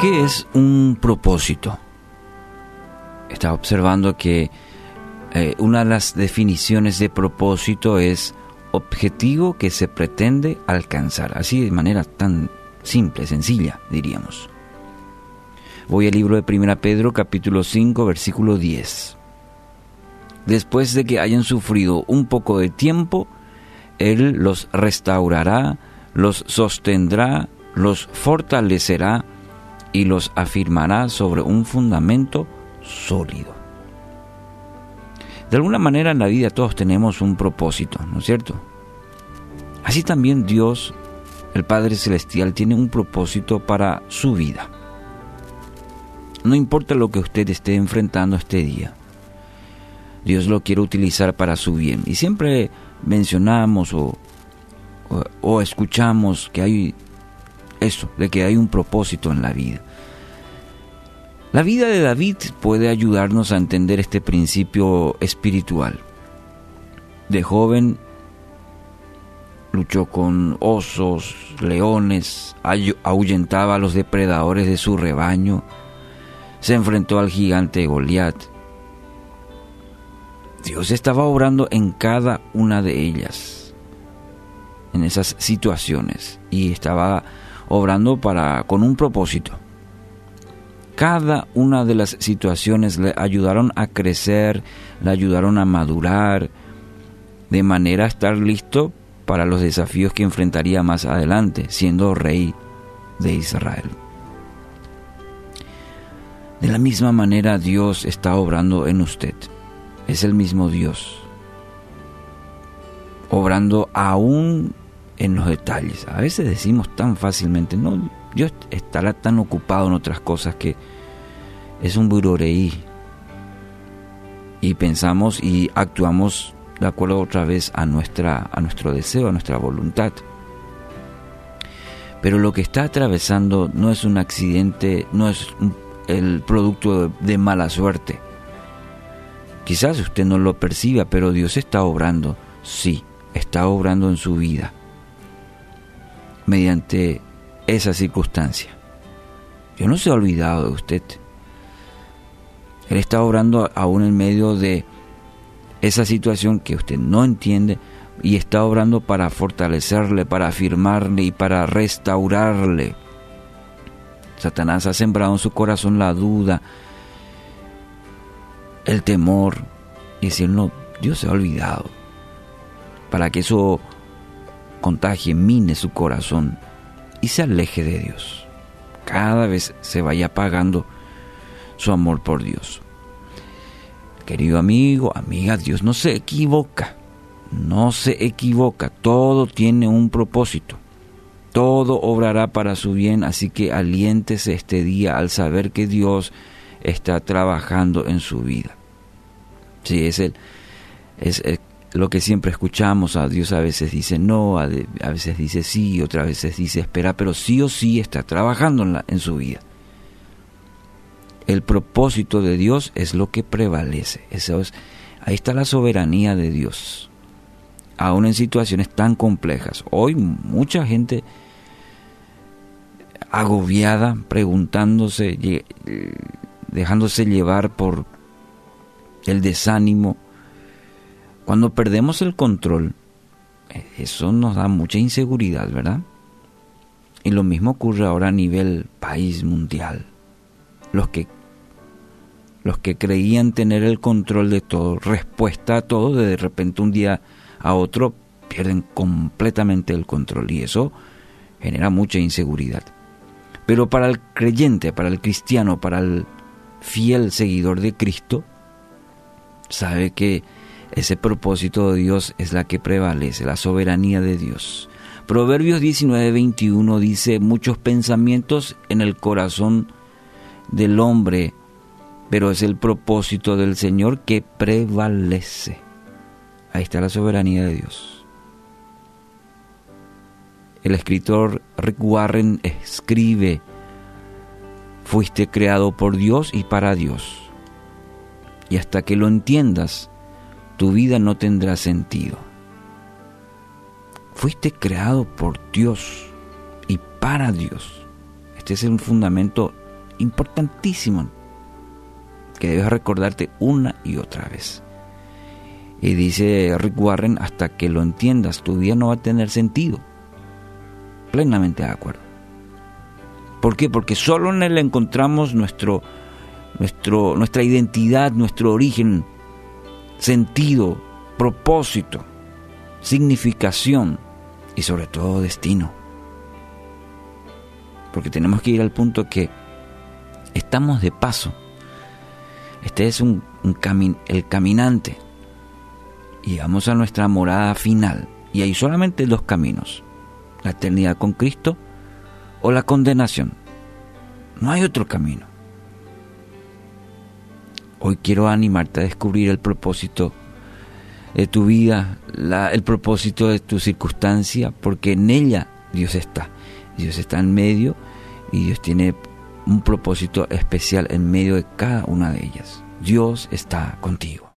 ¿Qué es un propósito? Estaba observando que eh, una de las definiciones de propósito es objetivo que se pretende alcanzar, así de manera tan simple, sencilla, diríamos. Voy al libro de 1 Pedro capítulo 5 versículo 10. Después de que hayan sufrido un poco de tiempo, Él los restaurará, los sostendrá, los fortalecerá, y los afirmará sobre un fundamento sólido. De alguna manera en la vida todos tenemos un propósito, ¿no es cierto? Así también Dios, el Padre Celestial, tiene un propósito para su vida. No importa lo que usted esté enfrentando este día, Dios lo quiere utilizar para su bien. Y siempre mencionamos o, o escuchamos que hay eso, de que hay un propósito en la vida. La vida de David puede ayudarnos a entender este principio espiritual. De joven luchó con osos, leones, ahuyentaba a los depredadores de su rebaño, se enfrentó al gigante Goliat. Dios estaba obrando en cada una de ellas, en esas situaciones, y estaba obrando para, con un propósito. Cada una de las situaciones le ayudaron a crecer, le ayudaron a madurar, de manera a estar listo para los desafíos que enfrentaría más adelante, siendo rey de Israel. De la misma manera Dios está obrando en usted. Es el mismo Dios. Obrando aún en los detalles. A veces decimos tan fácilmente, no, Dios estará tan ocupado en otras cosas que es un buroreí. Y pensamos y actuamos de acuerdo otra vez a, nuestra, a nuestro deseo, a nuestra voluntad. Pero lo que está atravesando no es un accidente, no es el producto de mala suerte. Quizás usted no lo perciba, pero Dios está obrando, sí, está obrando en su vida mediante esa circunstancia. Dios no se ha olvidado de usted. Él está obrando aún en medio de esa situación que usted no entiende y está obrando para fortalecerle, para afirmarle y para restaurarle. Satanás ha sembrado en su corazón la duda, el temor y decir, no, Dios se ha olvidado. Para que eso contagie, mine su corazón y se aleje de Dios. Cada vez se vaya apagando su amor por Dios. Querido amigo, amiga, Dios no se equivoca, no se equivoca, todo tiene un propósito, todo obrará para su bien, así que aliéntese este día al saber que Dios está trabajando en su vida. Sí, es el, es el, lo que siempre escuchamos, a Dios a veces dice no, a, veces dice sí, otras veces dice espera, pero sí o sí está trabajando en su vida. El propósito de Dios es lo que prevalece. Eso es, ahí está la soberanía de Dios. Aún en situaciones tan complejas. Hoy mucha gente agobiada, preguntándose, eh, dejándose llevar por el desánimo, cuando perdemos el control, eh, eso nos da mucha inseguridad, ¿verdad? Y lo mismo ocurre ahora a nivel país mundial. Los que, los que creían tener el control de todo, respuesta a todo, de repente un día a otro pierden completamente el control y eso genera mucha inseguridad. Pero para el creyente, para el cristiano, para el fiel seguidor de Cristo, sabe que ese propósito de Dios es la que prevalece, la soberanía de Dios. Proverbios 19:21 dice, muchos pensamientos en el corazón del hombre, pero es el propósito del Señor que prevalece. Ahí está la soberanía de Dios. El escritor Rick Warren escribe, fuiste creado por Dios y para Dios. Y hasta que lo entiendas, tu vida no tendrá sentido. Fuiste creado por Dios y para Dios. Este es un fundamento importantísimo que debes recordarte una y otra vez. Y dice Rick Warren, hasta que lo entiendas, tu vida no va a tener sentido. Plenamente de acuerdo. ¿Por qué? Porque solo en él encontramos nuestro, nuestro, nuestra identidad, nuestro origen, sentido, propósito, significación y sobre todo destino. Porque tenemos que ir al punto que estamos de paso. Este es un, el caminante. Y vamos a nuestra morada final. Y hay solamente dos caminos. La eternidad con Cristo o la condenación. No hay otro camino. Hoy quiero animarte a descubrir el propósito de tu vida, el propósito de tu circunstancia, porque en ella Dios está. Dios está en medio y Dios tiene un propósito especial en medio de cada una de ellas. Dios está contigo.